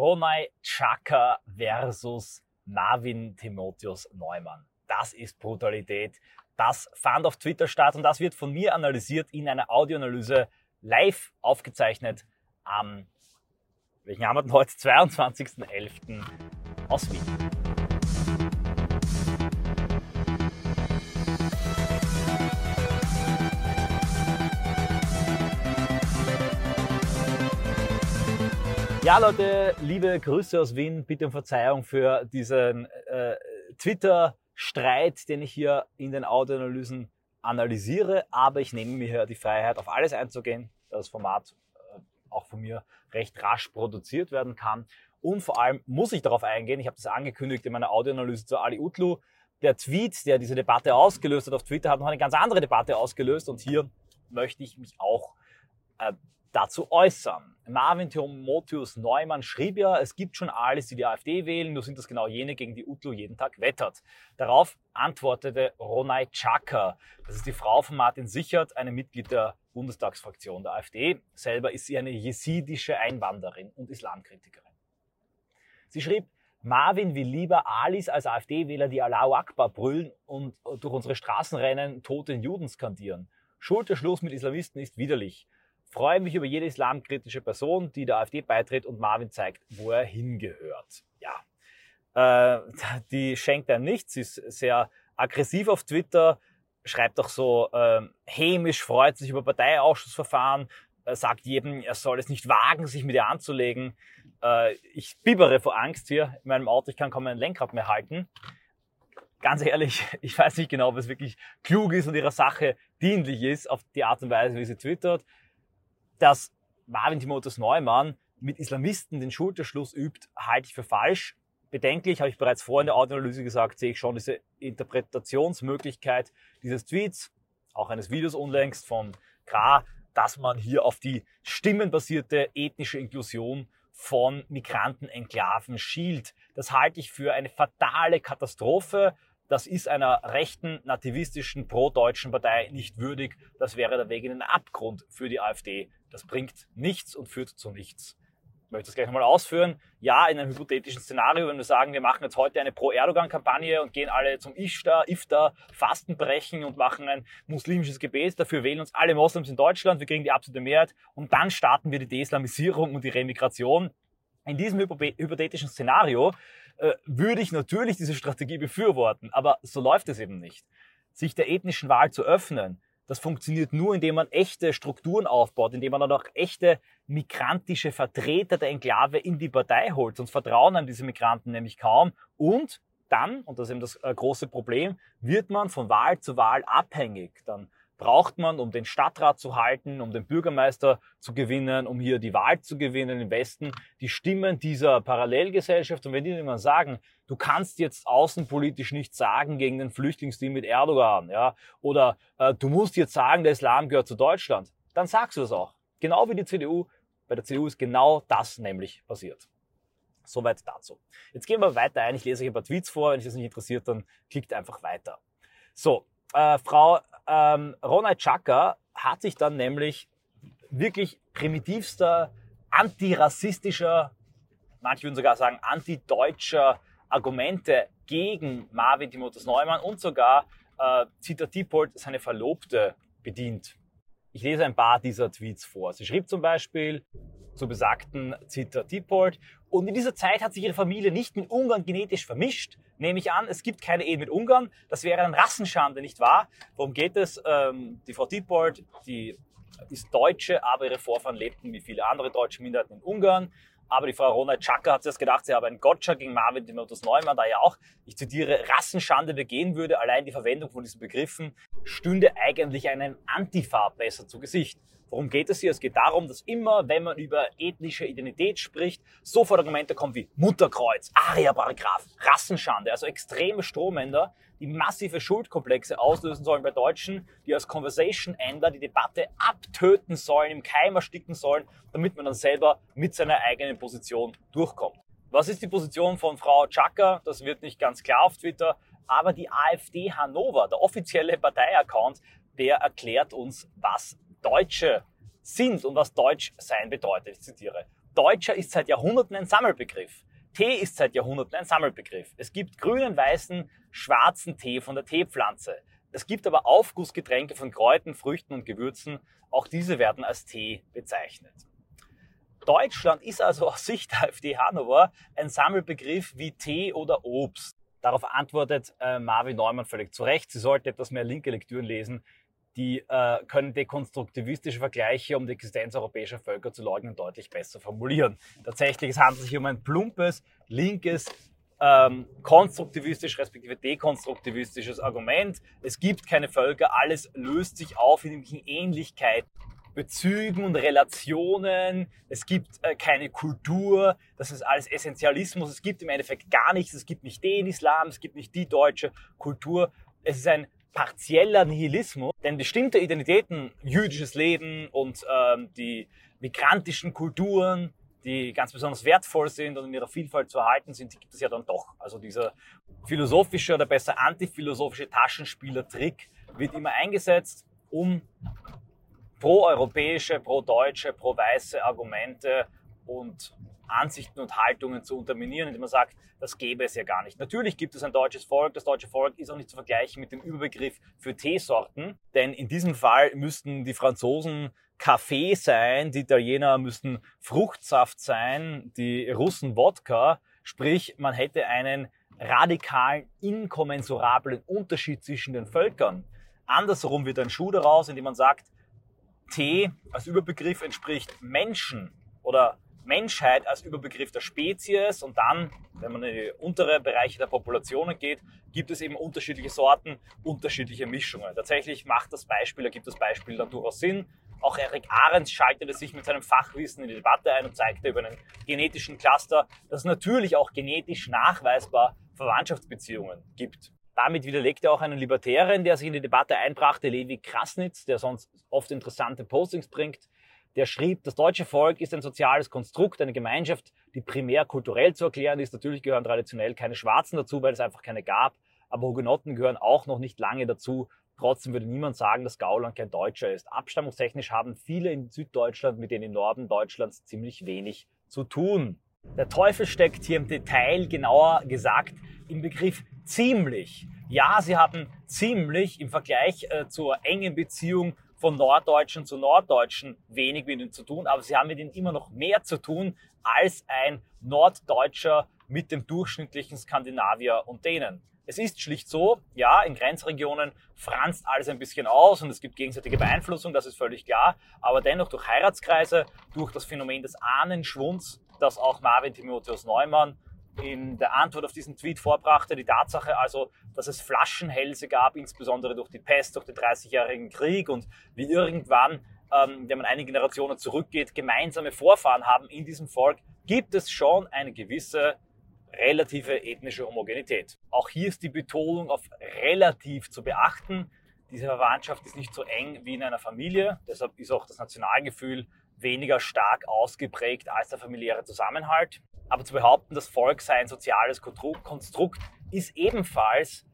Ronay Chaka versus Marvin Timotheus Neumann. Das ist Brutalität. Das fand auf Twitter statt und das wird von mir analysiert in einer Audioanalyse live aufgezeichnet am, welchen haben wir denn heute? 22.11. aus Wien. Ja, Leute, liebe Grüße aus Wien. Bitte um Verzeihung für diesen äh, Twitter-Streit, den ich hier in den Audioanalysen analysiere. Aber ich nehme mir hier die Freiheit, auf alles einzugehen, das Format äh, auch von mir recht rasch produziert werden kann. Und vor allem muss ich darauf eingehen, ich habe das angekündigt in meiner Audioanalyse zu Ali Utlu, der Tweet, der diese Debatte ausgelöst hat auf Twitter, hat noch eine ganz andere Debatte ausgelöst. Und hier möchte ich mich auch äh, dazu äußern. Marvin Timotheus Neumann schrieb ja, es gibt schon alles, die die AfD wählen, nur sind das genau jene, gegen die Utlu jeden Tag wettert. Darauf antwortete Ronay Chaka, das ist die Frau von Martin Sichert, eine Mitglied der Bundestagsfraktion der AfD. Selber ist sie eine jesidische Einwanderin und Islamkritikerin. Sie schrieb, Marvin will lieber Alis als AfD-Wähler, die Allahu Akbar brüllen und durch unsere Straßen rennen, toten Juden skandieren. Schulterschluss mit Islamisten ist widerlich freue mich über jede islamkritische Person, die der AfD beitritt und Marvin zeigt, wo er hingehört. Ja, äh, die schenkt einem nichts, ist sehr aggressiv auf Twitter, schreibt auch so äh, hämisch, freut sich über Parteiausschussverfahren, äh, sagt jedem, er soll es nicht wagen, sich mit ihr anzulegen. Äh, ich bibbere vor Angst hier in meinem Auto, ich kann kaum ein Lenkrad mehr halten. Ganz ehrlich, ich weiß nicht genau, ob es wirklich klug ist und ihrer Sache dienlich ist, auf die Art und Weise, wie sie twittert dass Marvin Timotheus Neumann mit Islamisten den Schulterschluss übt, halte ich für falsch. Bedenklich, habe ich bereits vorhin in der Audioanalyse gesagt, sehe ich schon diese Interpretationsmöglichkeit dieses Tweets, auch eines Videos unlängst von Kra, dass man hier auf die stimmenbasierte ethnische Inklusion von Migrantenenklaven schielt. Das halte ich für eine fatale Katastrophe. Das ist einer rechten, nativistischen, pro-deutschen Partei nicht würdig. Das wäre der Weg in den Abgrund für die AfD. Das bringt nichts und führt zu nichts. Ich möchte das gleich nochmal ausführen. Ja, in einem hypothetischen Szenario, wenn wir sagen, wir machen jetzt heute eine Pro-Erdogan-Kampagne und gehen alle zum Ishtar, Iftar, Fasten brechen und machen ein muslimisches Gebet, dafür wählen uns alle Moslems in Deutschland, wir kriegen die absolute Mehrheit und dann starten wir die Deislamisierung und die Remigration. In diesem hypothetischen Szenario äh, würde ich natürlich diese Strategie befürworten, aber so läuft es eben nicht. Sich der ethnischen Wahl zu öffnen, das funktioniert nur, indem man echte Strukturen aufbaut, indem man dann auch echte migrantische Vertreter der Enklave in die Partei holt. Sonst vertrauen einem diese Migranten nämlich kaum. Und dann, und das ist eben das äh, große Problem, wird man von Wahl zu Wahl abhängig. Dann braucht man, um den Stadtrat zu halten, um den Bürgermeister zu gewinnen, um hier die Wahl zu gewinnen im Westen, die Stimmen dieser Parallelgesellschaft. Und wenn die immer sagen, du kannst jetzt außenpolitisch nichts sagen gegen den Flüchtlingsdeal mit Erdogan, ja, oder äh, du musst jetzt sagen, der Islam gehört zu Deutschland, dann sagst du das auch. Genau wie die CDU. Bei der CDU ist genau das nämlich passiert. Soweit dazu. Jetzt gehen wir weiter ein. Ich lese euch ein paar Tweets vor. Wenn euch das nicht interessiert, dann klickt einfach weiter. So, äh, Frau ähm, Ronald Chaka hat sich dann nämlich wirklich primitivster, antirassistischer, manche würden sogar sagen antideutscher Argumente gegen Marvin Timotheus Neumann und sogar äh, Zita Diepold, seine Verlobte, bedient. Ich lese ein paar dieser Tweets vor. Sie schrieb zum Beispiel zu besagten Zita Diepold, und in dieser Zeit hat sich ihre Familie nicht mit Ungarn genetisch vermischt. Nehme ich an, es gibt keine Ehe mit Ungarn. Das wäre ein Rassenschande, nicht wahr? Worum geht es? Ähm, die Frau Diepold, die ist Deutsche, aber ihre Vorfahren lebten wie viele andere deutsche Minderheiten in Ungarn. Aber die Frau Rona Chaka hat sich das gedacht, sie habe einen Gotcha gegen Marvin Timotheus Neumann, da ja auch, ich zitiere, Rassenschande begehen würde. Allein die Verwendung von diesen Begriffen stünde eigentlich einem Antifa besser zu Gesicht. Worum geht es hier? Es geht darum, dass immer, wenn man über ethnische Identität spricht, sofort Argumente kommen wie Mutterkreuz, Aria-Paragraph, Rassenschande, also extreme Strohmänner, die massive Schuldkomplexe auslösen sollen bei Deutschen, die als Conversation-Ender die Debatte abtöten sollen, im Keim ersticken sollen, damit man dann selber mit seiner eigenen Position durchkommt. Was ist die Position von Frau Chaka? Das wird nicht ganz klar auf Twitter, aber die AfD Hannover, der offizielle Parteiaccount, der erklärt uns, was Deutsche sind und was Deutsch sein bedeutet. Ich zitiere. Deutscher ist seit Jahrhunderten ein Sammelbegriff. Tee ist seit Jahrhunderten ein Sammelbegriff. Es gibt grünen, weißen, schwarzen Tee von der Teepflanze. Es gibt aber Aufgussgetränke von Kräutern, Früchten und Gewürzen. Auch diese werden als Tee bezeichnet. Deutschland ist also aus Sicht der AfD Hannover ein Sammelbegriff wie Tee oder Obst. Darauf antwortet äh, Marvin Neumann völlig zu Recht. Sie sollte etwas mehr linke Lektüren lesen. Die äh, können dekonstruktivistische Vergleiche, um die Existenz europäischer Völker zu leugnen, deutlich besser formulieren. Tatsächlich, es handelt sich um ein plumpes, linkes, ähm, konstruktivistisch respektive dekonstruktivistisches Argument. Es gibt keine Völker, alles löst sich auf in Ähnlichkeiten. Bezügen und Relationen, es gibt äh, keine Kultur, das ist alles Essentialismus, es gibt im Endeffekt gar nichts, es gibt nicht den Islam, es gibt nicht die deutsche Kultur, es ist ein partieller Nihilismus, denn bestimmte Identitäten, jüdisches Leben und ähm, die migrantischen Kulturen, die ganz besonders wertvoll sind und in ihrer Vielfalt zu erhalten sind, die gibt es ja dann doch. Also dieser philosophische oder besser antiphilosophische Taschenspielertrick wird immer eingesetzt, um pro-europäische, pro-deutsche, pro-weiße Argumente und Ansichten und Haltungen zu unterminieren, indem man sagt, das gäbe es ja gar nicht. Natürlich gibt es ein deutsches Volk. Das deutsche Volk ist auch nicht zu vergleichen mit dem Überbegriff für Teesorten, denn in diesem Fall müssten die Franzosen Kaffee sein, die Italiener müssten Fruchtsaft sein, die Russen Wodka. Sprich, man hätte einen radikalen, inkommensurablen Unterschied zwischen den Völkern. Andersherum wird ein Schuh daraus, indem man sagt, Tee als Überbegriff entspricht Menschen oder Menschheit als Überbegriff der Spezies und dann, wenn man in die untere Bereiche der Populationen geht, gibt es eben unterschiedliche Sorten, unterschiedliche Mischungen. Tatsächlich macht das Beispiel, ergibt das Beispiel dann durchaus Sinn. Auch Eric Ahrens schaltete sich mit seinem Fachwissen in die Debatte ein und zeigte über einen genetischen Cluster, dass es natürlich auch genetisch nachweisbar Verwandtschaftsbeziehungen gibt. Damit widerlegt er auch einen Libertären, der sich in die Debatte einbrachte, Levi Krasnitz, der sonst oft interessante Postings bringt der schrieb, das deutsche Volk ist ein soziales Konstrukt, eine Gemeinschaft, die primär kulturell zu erklären ist. Natürlich gehören traditionell keine Schwarzen dazu, weil es einfach keine gab. Aber Hugenotten gehören auch noch nicht lange dazu. Trotzdem würde niemand sagen, dass Gauland kein Deutscher ist. Abstammungstechnisch haben viele in Süddeutschland mit denen im Norden Deutschlands ziemlich wenig zu tun. Der Teufel steckt hier im Detail, genauer gesagt, im Begriff ziemlich. Ja, sie haben ziemlich im Vergleich äh, zur engen Beziehung von Norddeutschen zu Norddeutschen wenig mit ihnen zu tun, aber sie haben mit ihnen immer noch mehr zu tun als ein Norddeutscher mit dem durchschnittlichen Skandinavier und denen. Es ist schlicht so, ja, in Grenzregionen franzt alles ein bisschen aus und es gibt gegenseitige Beeinflussung, das ist völlig klar, aber dennoch durch Heiratskreise, durch das Phänomen des Ahnenschwunds, das auch Marvin Timotheus Neumann in der Antwort auf diesen Tweet vorbrachte, die Tatsache also, dass es Flaschenhälse gab, insbesondere durch die Pest, durch den 30-jährigen Krieg und wie irgendwann, ähm, wenn man einige Generationen zurückgeht, gemeinsame Vorfahren haben in diesem Volk, gibt es schon eine gewisse relative ethnische Homogenität. Auch hier ist die Betonung auf relativ zu beachten. Diese Verwandtschaft ist nicht so eng wie in einer Familie, deshalb ist auch das Nationalgefühl weniger stark ausgeprägt als der familiäre Zusammenhalt. Aber zu behaupten, das Volk sei ein soziales Konstrukt, ist ebenfalls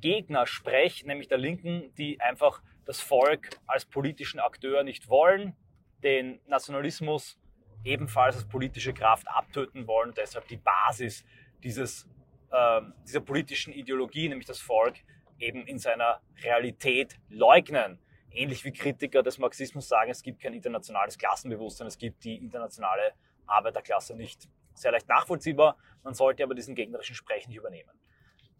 Gegnersprech, nämlich der Linken, die einfach das Volk als politischen Akteur nicht wollen, den Nationalismus ebenfalls als politische Kraft abtöten wollen deshalb die Basis dieses, äh, dieser politischen Ideologie, nämlich das Volk, eben in seiner Realität leugnen. Ähnlich wie Kritiker des Marxismus sagen, es gibt kein internationales Klassenbewusstsein, es gibt die internationale Arbeiterklasse nicht sehr leicht nachvollziehbar. Man sollte aber diesen gegnerischen Sprech nicht übernehmen.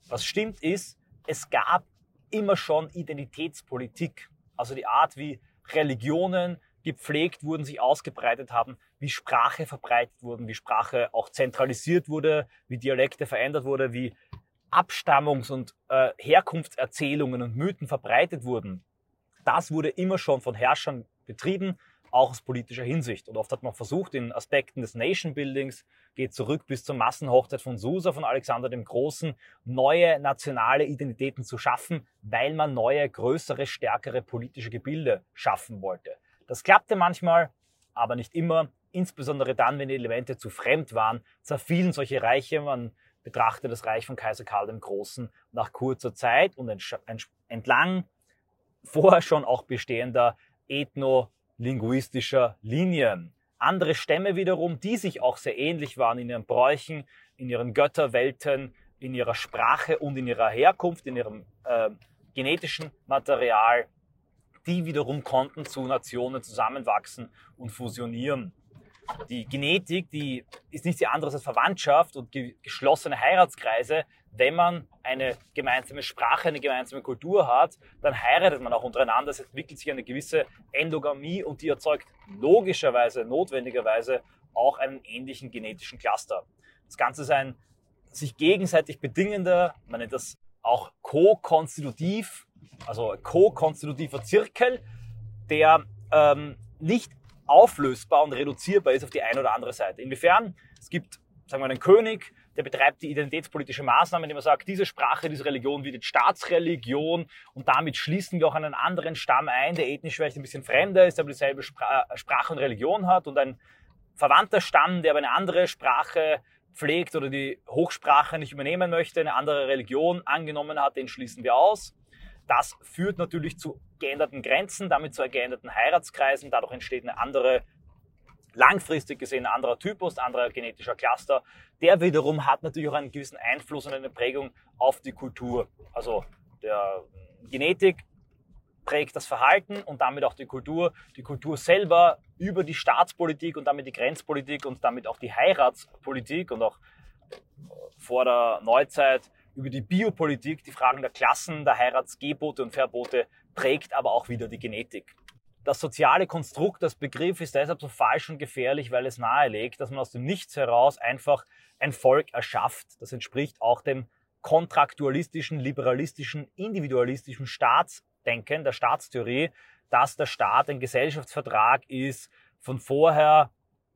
Was stimmt ist, es gab immer schon Identitätspolitik. Also die Art, wie Religionen gepflegt wurden, sich ausgebreitet haben, wie Sprache verbreitet wurden, wie Sprache auch zentralisiert wurde, wie Dialekte verändert wurde, wie Abstammungs- und äh, Herkunftserzählungen und Mythen verbreitet wurden. Das wurde immer schon von Herrschern betrieben auch aus politischer Hinsicht. Und oft hat man versucht, in Aspekten des Nation Buildings, geht zurück bis zur Massenhochzeit von Susa, von Alexander dem Großen, neue nationale Identitäten zu schaffen, weil man neue, größere, stärkere politische Gebilde schaffen wollte. Das klappte manchmal, aber nicht immer. Insbesondere dann, wenn die Elemente zu fremd waren, zerfielen solche Reiche. Man betrachtet das Reich von Kaiser Karl dem Großen nach kurzer Zeit und entlang vorher schon auch bestehender ethno linguistischer Linien. andere Stämme wiederum, die sich auch sehr ähnlich waren in ihren Bräuchen, in ihren Götterwelten, in ihrer Sprache und in ihrer Herkunft, in ihrem äh, genetischen Material, die wiederum konnten zu Nationen zusammenwachsen und fusionieren. Die Genetik, die ist nichts anderes als Verwandtschaft und geschlossene Heiratskreise. Wenn man eine gemeinsame Sprache, eine gemeinsame Kultur hat, dann heiratet man auch untereinander. Es entwickelt sich eine gewisse Endogamie und die erzeugt logischerweise, notwendigerweise auch einen ähnlichen genetischen Cluster. Das Ganze ist ein sich gegenseitig bedingender, man nennt das auch co-konstitutiv, also co-konstitutiver Zirkel, der ähm, nicht auflösbar und reduzierbar ist auf die eine oder andere Seite. Inwiefern? Es gibt, sagen wir, einen König, der betreibt die identitätspolitische Maßnahme, indem er sagt, diese Sprache, diese Religion wird jetzt Staatsreligion und damit schließen wir auch einen anderen Stamm ein, der ethnisch vielleicht ein bisschen fremder ist, aber dieselbe Spra Sprache und Religion hat und ein verwandter Stamm, der aber eine andere Sprache pflegt oder die Hochsprache nicht übernehmen möchte, eine andere Religion angenommen hat, den schließen wir aus. Das führt natürlich zu geänderten Grenzen, damit zu geänderten Heiratskreisen. Dadurch entsteht eine andere, langfristig gesehen, ein anderer Typus, ein anderer genetischer Cluster. Der wiederum hat natürlich auch einen gewissen Einfluss und eine Prägung auf die Kultur. Also der Genetik prägt das Verhalten und damit auch die Kultur. Die Kultur selber über die Staatspolitik und damit die Grenzpolitik und damit auch die Heiratspolitik und auch vor der Neuzeit über die Biopolitik, die Fragen der Klassen, der Heiratsgebote und Verbote prägt aber auch wieder die Genetik. Das soziale Konstrukt, das Begriff ist deshalb so falsch und gefährlich, weil es nahelegt, dass man aus dem Nichts heraus einfach ein Volk erschafft. Das entspricht auch dem kontraktualistischen, liberalistischen, individualistischen Staatsdenken, der Staatstheorie, dass der Staat ein Gesellschaftsvertrag ist von vorher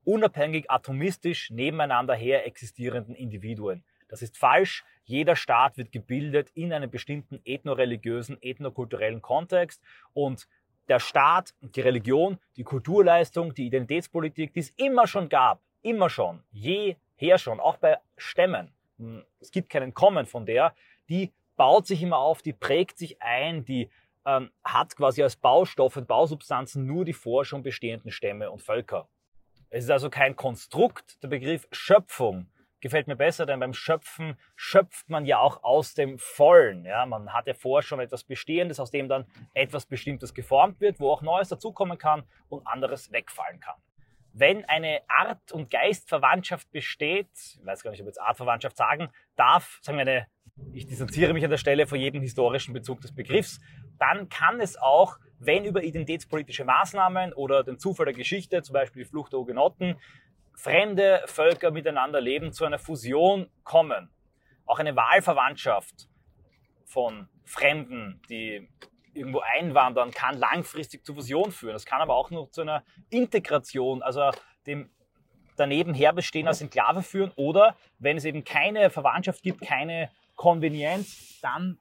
unabhängig atomistisch nebeneinander her existierenden Individuen. Das ist falsch. Jeder Staat wird gebildet in einem bestimmten ethnoreligiösen, ethnokulturellen Kontext und der Staat, die Religion, die Kulturleistung, die Identitätspolitik, die es immer schon gab, immer schon, jeher schon, auch bei Stämmen, hm, es gibt keinen Kommen von der, die baut sich immer auf, die prägt sich ein, die ähm, hat quasi als Baustoff und Bausubstanzen nur die vor schon bestehenden Stämme und Völker. Es ist also kein Konstrukt. Der Begriff Schöpfung gefällt mir besser, denn beim Schöpfen schöpft man ja auch aus dem Vollen. Ja, man hat ja vorher schon etwas Bestehendes, aus dem dann etwas Bestimmtes geformt wird, wo auch Neues dazukommen kann und anderes wegfallen kann. Wenn eine Art- und Geistverwandtschaft besteht, ich weiß gar nicht, ob ich jetzt Artverwandtschaft sagen darf, sagen wir eine, ich distanziere mich an der Stelle von jedem historischen Bezug des Begriffs, dann kann es auch, wenn über identitätspolitische Maßnahmen oder den Zufall der Geschichte, zum Beispiel die Flucht der Hugenotten, fremde Völker miteinander leben, zu einer Fusion kommen. Auch eine Wahlverwandtschaft von Fremden, die irgendwo einwandern, kann langfristig zur Fusion führen. Das kann aber auch nur zu einer Integration, also dem daneben herbestehen als Enklave führen. Oder wenn es eben keine Verwandtschaft gibt, keine Konvenienz, dann,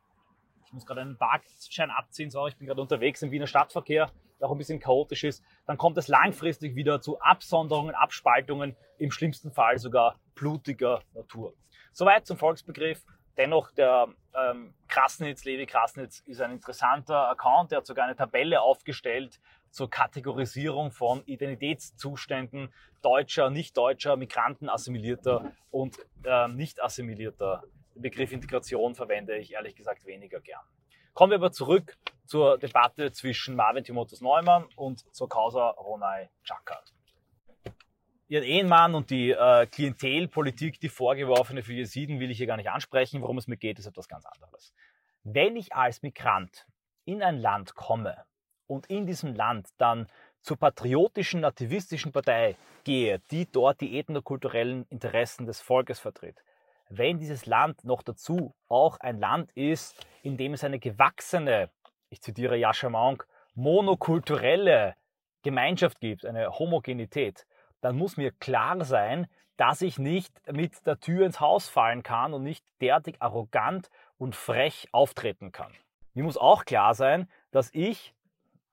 ich muss gerade einen Parkschein abziehen, so, ich bin gerade unterwegs im Wiener Stadtverkehr, auch ein bisschen chaotisch ist, dann kommt es langfristig wieder zu Absonderungen, Abspaltungen, im schlimmsten Fall sogar blutiger Natur. Soweit zum Volksbegriff. Dennoch, der ähm, Krasnitz, Levi Krasnitz, ist ein interessanter Account. Der hat sogar eine Tabelle aufgestellt zur Kategorisierung von Identitätszuständen deutscher, nicht-deutscher, Migranten, assimilierter und äh, nicht assimilierter. Den Begriff Integration verwende ich ehrlich gesagt weniger gern. Kommen wir aber zurück zur Debatte zwischen Marvin Timotheus Neumann und zur Causa Ronay Chaka. Ihren Ehemann und die äh, Klientelpolitik, die vorgeworfene für Jesiden, will ich hier gar nicht ansprechen. Worum es mir geht, ist etwas ganz anderes. Wenn ich als Migrant in ein Land komme und in diesem Land dann zur patriotischen, nativistischen Partei gehe, die dort die ethnokulturellen Interessen des Volkes vertritt, wenn dieses Land noch dazu auch ein Land ist, in dem es eine gewachsene, ich zitiere Yasha Monk, monokulturelle Gemeinschaft gibt, eine Homogenität, dann muss mir klar sein, dass ich nicht mit der Tür ins Haus fallen kann und nicht derartig arrogant und frech auftreten kann. Mir muss auch klar sein, dass ich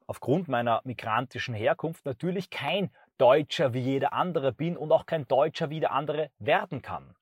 aufgrund meiner migrantischen Herkunft natürlich kein Deutscher wie jeder andere bin und auch kein Deutscher wie der andere werden kann.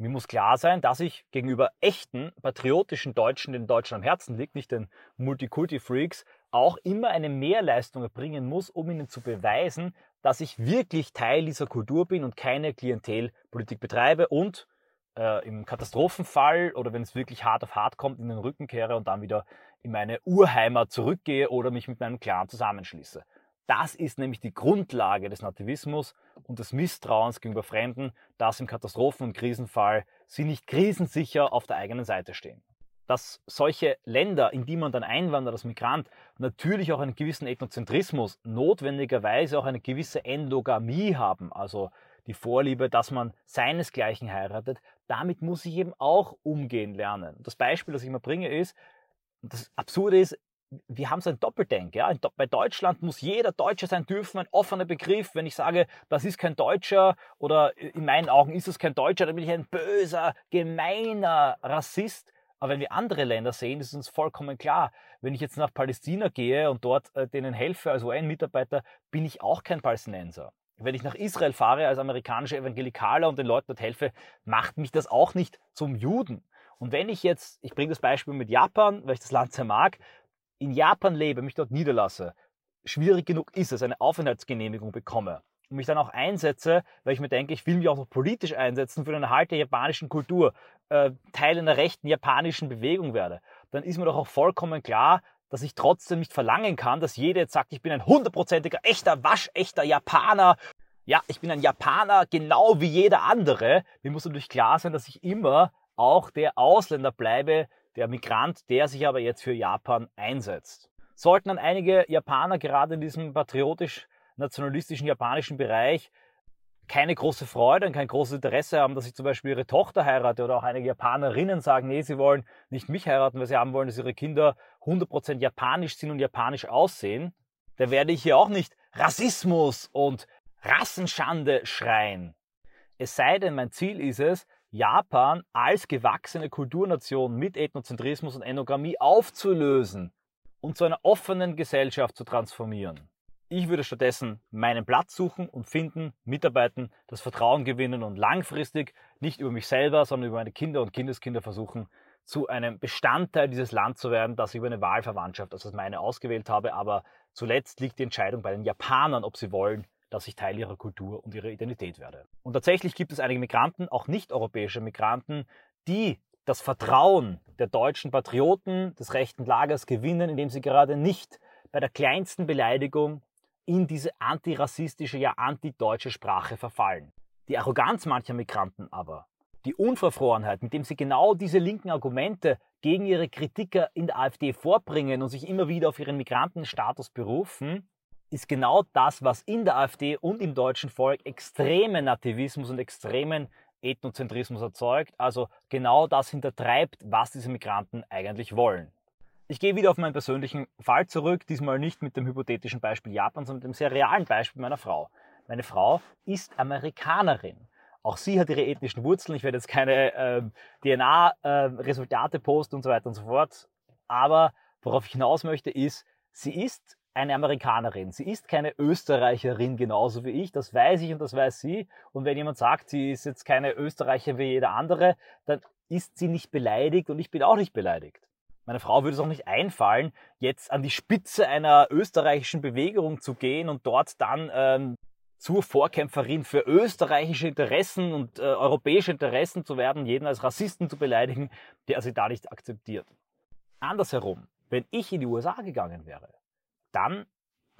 Mir muss klar sein, dass ich gegenüber echten, patriotischen Deutschen, denen Deutschland am Herzen liegt, nicht den Multikulti-Freaks, auch immer eine Mehrleistung erbringen muss, um ihnen zu beweisen, dass ich wirklich Teil dieser Kultur bin und keine Klientelpolitik betreibe und äh, im Katastrophenfall oder wenn es wirklich hart auf hart kommt, in den Rücken kehre und dann wieder in meine Urheimat zurückgehe oder mich mit meinem Clan zusammenschließe. Das ist nämlich die Grundlage des Nativismus und des Misstrauens gegenüber Fremden, dass im Katastrophen- und Krisenfall sie nicht krisensicher auf der eigenen Seite stehen. Dass solche Länder, in die man dann einwandert als Migrant, natürlich auch einen gewissen Ethnozentrismus, notwendigerweise auch eine gewisse Endogamie haben, also die Vorliebe, dass man seinesgleichen heiratet, damit muss ich eben auch umgehen lernen. Das Beispiel, das ich immer bringe, ist, das Absurde ist, wir haben so ein Doppeldenk. Ja? Bei Deutschland muss jeder Deutscher sein dürfen, ein offener Begriff. Wenn ich sage, das ist kein Deutscher oder in meinen Augen ist es kein Deutscher, dann bin ich ein böser, gemeiner Rassist. Aber wenn wir andere Länder sehen, ist uns vollkommen klar. Wenn ich jetzt nach Palästina gehe und dort äh, denen helfe als UN-Mitarbeiter, bin ich auch kein Palästinenser. Wenn ich nach Israel fahre als amerikanischer Evangelikaler und den Leuten dort helfe, macht mich das auch nicht zum Juden. Und wenn ich jetzt, ich bringe das Beispiel mit Japan, weil ich das Land sehr mag, in Japan lebe, mich dort niederlasse, schwierig genug ist es, eine Aufenthaltsgenehmigung bekomme und mich dann auch einsetze, weil ich mir denke, ich will mich auch noch politisch einsetzen für den Erhalt der japanischen Kultur, äh, Teil einer rechten japanischen Bewegung werde, dann ist mir doch auch vollkommen klar, dass ich trotzdem nicht verlangen kann, dass jeder jetzt sagt, ich bin ein hundertprozentiger, echter, waschechter Japaner. Ja, ich bin ein Japaner, genau wie jeder andere. Mir muss natürlich klar sein, dass ich immer auch der Ausländer bleibe, der Migrant, der sich aber jetzt für Japan einsetzt. Sollten dann einige Japaner gerade in diesem patriotisch-nationalistischen japanischen Bereich keine große Freude und kein großes Interesse haben, dass ich zum Beispiel ihre Tochter heirate oder auch einige Japanerinnen sagen, nee, sie wollen nicht mich heiraten, weil sie haben wollen, dass ihre Kinder 100% japanisch sind und japanisch aussehen, dann werde ich hier auch nicht Rassismus und Rassenschande schreien. Es sei denn, mein Ziel ist es, Japan als gewachsene Kulturnation mit Ethnozentrismus und Enogrammie aufzulösen und zu einer offenen Gesellschaft zu transformieren. Ich würde stattdessen meinen Platz suchen und finden, mitarbeiten, das Vertrauen gewinnen und langfristig nicht über mich selber, sondern über meine Kinder und Kindeskinder versuchen, zu einem Bestandteil dieses Landes zu werden, das ich über eine Wahlverwandtschaft, also meine ausgewählt habe. Aber zuletzt liegt die Entscheidung bei den Japanern, ob sie wollen, dass ich Teil ihrer Kultur und ihrer Identität werde. Und tatsächlich gibt es einige Migranten, auch nicht-europäische Migranten, die das Vertrauen der deutschen Patrioten des rechten Lagers gewinnen, indem sie gerade nicht bei der kleinsten Beleidigung in diese antirassistische, ja antideutsche Sprache verfallen. Die Arroganz mancher Migranten aber, die Unverfrorenheit, mit dem sie genau diese linken Argumente gegen ihre Kritiker in der AfD vorbringen und sich immer wieder auf ihren Migrantenstatus berufen, ist genau das, was in der AfD und im deutschen Volk extremen Nativismus und extremen Ethnozentrismus erzeugt, also genau das hintertreibt, was diese Migranten eigentlich wollen. Ich gehe wieder auf meinen persönlichen Fall zurück, diesmal nicht mit dem hypothetischen Beispiel Japan, sondern mit dem sehr realen Beispiel meiner Frau. Meine Frau ist Amerikanerin. Auch sie hat ihre ethnischen Wurzeln. Ich werde jetzt keine äh, DNA-Resultate äh, posten und so weiter und so fort. Aber worauf ich hinaus möchte, ist, sie ist eine Amerikanerin. Sie ist keine Österreicherin genauso wie ich. Das weiß ich und das weiß sie. Und wenn jemand sagt, sie ist jetzt keine Österreicherin wie jeder andere, dann ist sie nicht beleidigt und ich bin auch nicht beleidigt. Meine Frau würde es auch nicht einfallen, jetzt an die Spitze einer österreichischen Bewegung zu gehen und dort dann ähm, zur Vorkämpferin für österreichische Interessen und äh, europäische Interessen zu werden, jeden als Rassisten zu beleidigen, der sie da nicht akzeptiert. Andersherum, wenn ich in die USA gegangen wäre, dann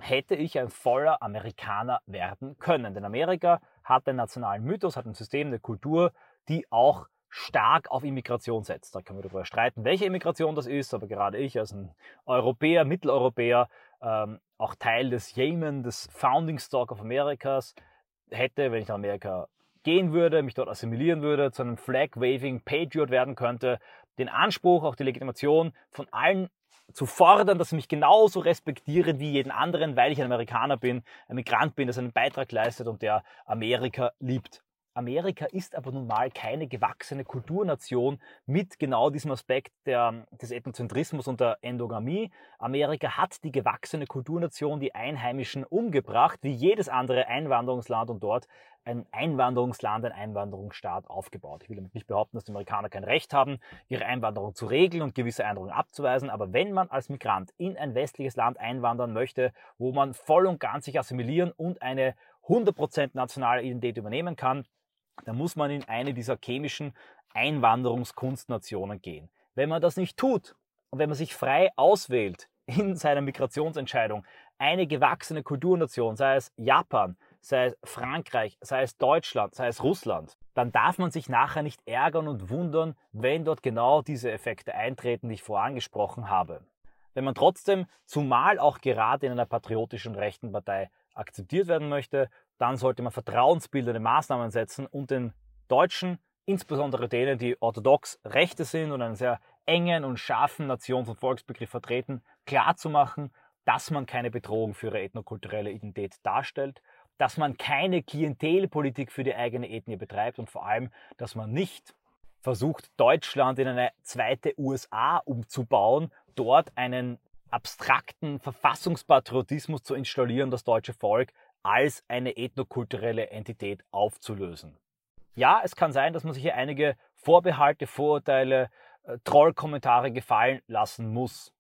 hätte ich ein voller Amerikaner werden können. Denn Amerika hat einen nationalen Mythos, hat ein System, eine Kultur, die auch stark auf Immigration setzt. Da können wir darüber streiten, welche Immigration das ist, aber gerade ich als ein Europäer, Mitteleuropäer, ähm, auch Teil des Yemen, des Founding Stock of Americas, hätte, wenn ich nach Amerika gehen würde, mich dort assimilieren würde, zu einem Flag-Waving Patriot werden könnte, den Anspruch, auch die Legitimation von allen zu fordern, dass sie mich genauso respektieren wie jeden anderen, weil ich ein Amerikaner bin, ein Migrant bin, der seinen Beitrag leistet und der Amerika liebt. Amerika ist aber nun mal keine gewachsene Kulturnation mit genau diesem Aspekt der, des Ethnozentrismus und der Endogamie. Amerika hat die gewachsene Kulturnation, die Einheimischen umgebracht, wie jedes andere Einwanderungsland und dort ein Einwanderungsland, ein Einwanderungsstaat aufgebaut. Ich will damit nicht behaupten, dass die Amerikaner kein Recht haben, ihre Einwanderung zu regeln und gewisse Einwanderungen abzuweisen, aber wenn man als Migrant in ein westliches Land einwandern möchte, wo man voll und ganz sich assimilieren und eine 100% nationale Identität übernehmen kann, dann muss man in eine dieser chemischen Einwanderungskunstnationen gehen. Wenn man das nicht tut und wenn man sich frei auswählt in seiner Migrationsentscheidung, eine gewachsene Kulturnation, sei es Japan, sei es Frankreich, sei es Deutschland, sei es Russland, dann darf man sich nachher nicht ärgern und wundern, wenn dort genau diese Effekte eintreten, die ich vorher angesprochen habe. Wenn man trotzdem, zumal auch gerade in einer patriotischen rechten Partei akzeptiert werden möchte, dann sollte man vertrauensbildende Maßnahmen setzen und den Deutschen, insbesondere denen, die orthodox Rechte sind und einen sehr engen und scharfen Nations- und Volksbegriff vertreten, klarzumachen, dass man keine Bedrohung für ihre ethnokulturelle Identität darstellt, dass man keine Klientelpolitik für die eigene Ethnie betreibt und vor allem, dass man nicht versucht, Deutschland in eine zweite USA umzubauen, dort einen abstrakten Verfassungspatriotismus zu installieren, das deutsche Volk als eine ethnokulturelle Entität aufzulösen. Ja, es kann sein, dass man sich hier einige Vorbehalte, Vorurteile, äh, Trollkommentare gefallen lassen muss.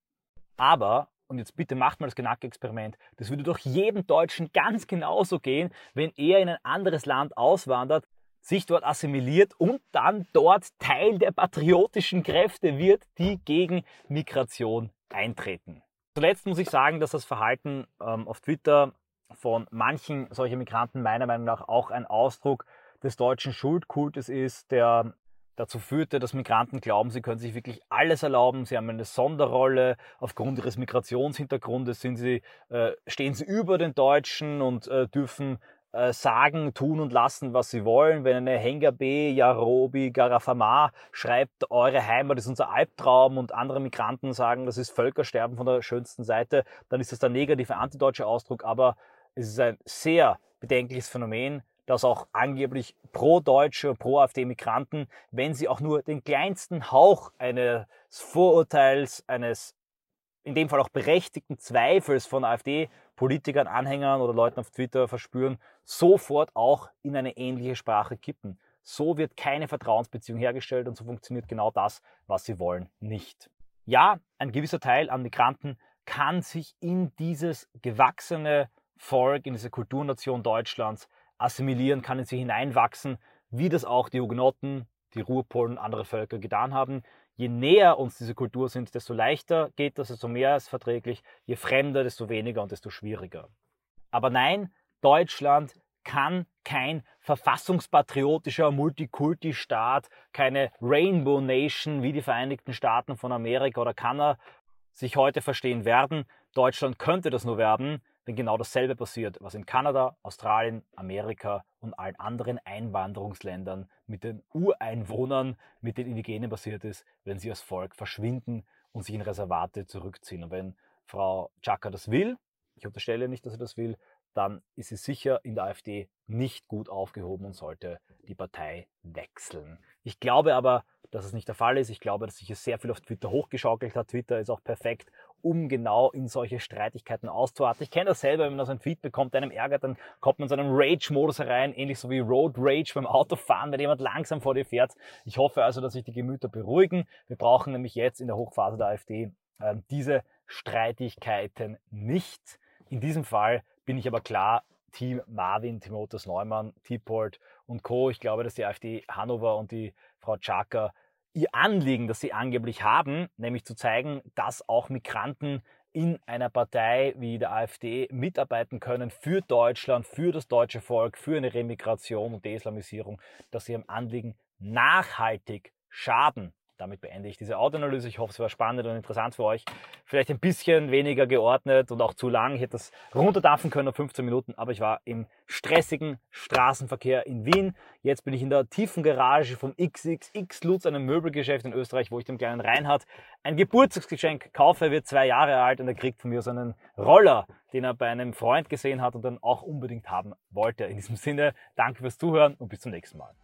Aber, und jetzt bitte macht mal das Genack-Experiment, das würde doch jedem Deutschen ganz genauso gehen, wenn er in ein anderes Land auswandert, sich dort assimiliert und dann dort Teil der patriotischen Kräfte wird, die gegen Migration eintreten. Zuletzt muss ich sagen, dass das Verhalten ähm, auf Twitter von manchen solcher Migranten meiner Meinung nach auch ein Ausdruck des deutschen Schuldkultes ist, der dazu führte, dass Migranten glauben, sie können sich wirklich alles erlauben, sie haben eine Sonderrolle, aufgrund ihres Migrationshintergrundes sind sie, äh, stehen sie über den Deutschen und äh, dürfen äh, sagen, tun und lassen, was sie wollen. Wenn eine Hengabe, Yarobi, Garafama schreibt, eure Heimat ist unser Albtraum und andere Migranten sagen, das ist Völkersterben von der schönsten Seite, dann ist das der negative antideutsche Ausdruck, aber es ist ein sehr bedenkliches Phänomen, dass auch angeblich pro-deutsche, pro-AfD-Migranten, wenn sie auch nur den kleinsten Hauch eines Vorurteils, eines in dem Fall auch berechtigten Zweifels von AfD-Politikern, Anhängern oder Leuten auf Twitter verspüren, sofort auch in eine ähnliche Sprache kippen. So wird keine Vertrauensbeziehung hergestellt und so funktioniert genau das, was sie wollen, nicht. Ja, ein gewisser Teil an Migranten kann sich in dieses gewachsene Volk, in diese Kulturnation Deutschlands assimilieren, kann in sie hineinwachsen, wie das auch die Hugenotten, die Ruhrpolen, andere Völker getan haben. Je näher uns diese Kultur sind, desto leichter geht das, desto mehr ist verträglich. Je fremder, desto weniger und desto schwieriger. Aber nein, Deutschland kann kein verfassungspatriotischer Multikulti-Staat, keine Rainbow Nation wie die Vereinigten Staaten von Amerika oder Kanada sich heute verstehen werden. Deutschland könnte das nur werden, wenn genau dasselbe passiert, was in Kanada, Australien, Amerika und allen anderen Einwanderungsländern mit den Ureinwohnern, mit den Indigenen passiert ist, wenn sie als Volk verschwinden und sich in Reservate zurückziehen. Und wenn Frau Chaka das will, ich unterstelle nicht, dass sie das will, dann ist sie sicher in der AfD nicht gut aufgehoben und sollte die Partei wechseln. Ich glaube aber, dass es nicht der Fall ist. Ich glaube, dass sich hier sehr viel auf Twitter hochgeschaukelt hat. Twitter ist auch perfekt, um genau in solche Streitigkeiten auszuarten. Ich kenne das selber, wenn man so ein Tweet bekommt, einem ärgert, dann kommt man in so einen Rage-Modus herein, ähnlich so wie Road Rage beim Autofahren, wenn jemand langsam vor dir fährt. Ich hoffe also, dass sich die Gemüter beruhigen. Wir brauchen nämlich jetzt in der Hochphase der AfD äh, diese Streitigkeiten nicht. In diesem Fall bin ich aber klar Team Marvin, Timotheus Neumann, Tipold und Co. Ich glaube, dass die AfD Hannover und die Frau Czaka ihr Anliegen, das sie angeblich haben, nämlich zu zeigen, dass auch Migranten in einer Partei wie der AfD mitarbeiten können für Deutschland, für das deutsche Volk, für eine Remigration und Deislamisierung, dass sie ihrem Anliegen nachhaltig schaden. Damit beende ich diese Audioanalyse. Ich hoffe, es war spannend und interessant für euch. Vielleicht ein bisschen weniger geordnet und auch zu lang. Ich hätte das runterdampfen können auf 15 Minuten, aber ich war im stressigen Straßenverkehr in Wien. Jetzt bin ich in der tiefen Garage vom XXX Lutz, einem Möbelgeschäft in Österreich, wo ich dem kleinen Reinhard ein Geburtstagsgeschenk kaufe. Er wird zwei Jahre alt und er kriegt von mir so einen Roller, den er bei einem Freund gesehen hat und dann auch unbedingt haben wollte. In diesem Sinne, danke fürs Zuhören und bis zum nächsten Mal.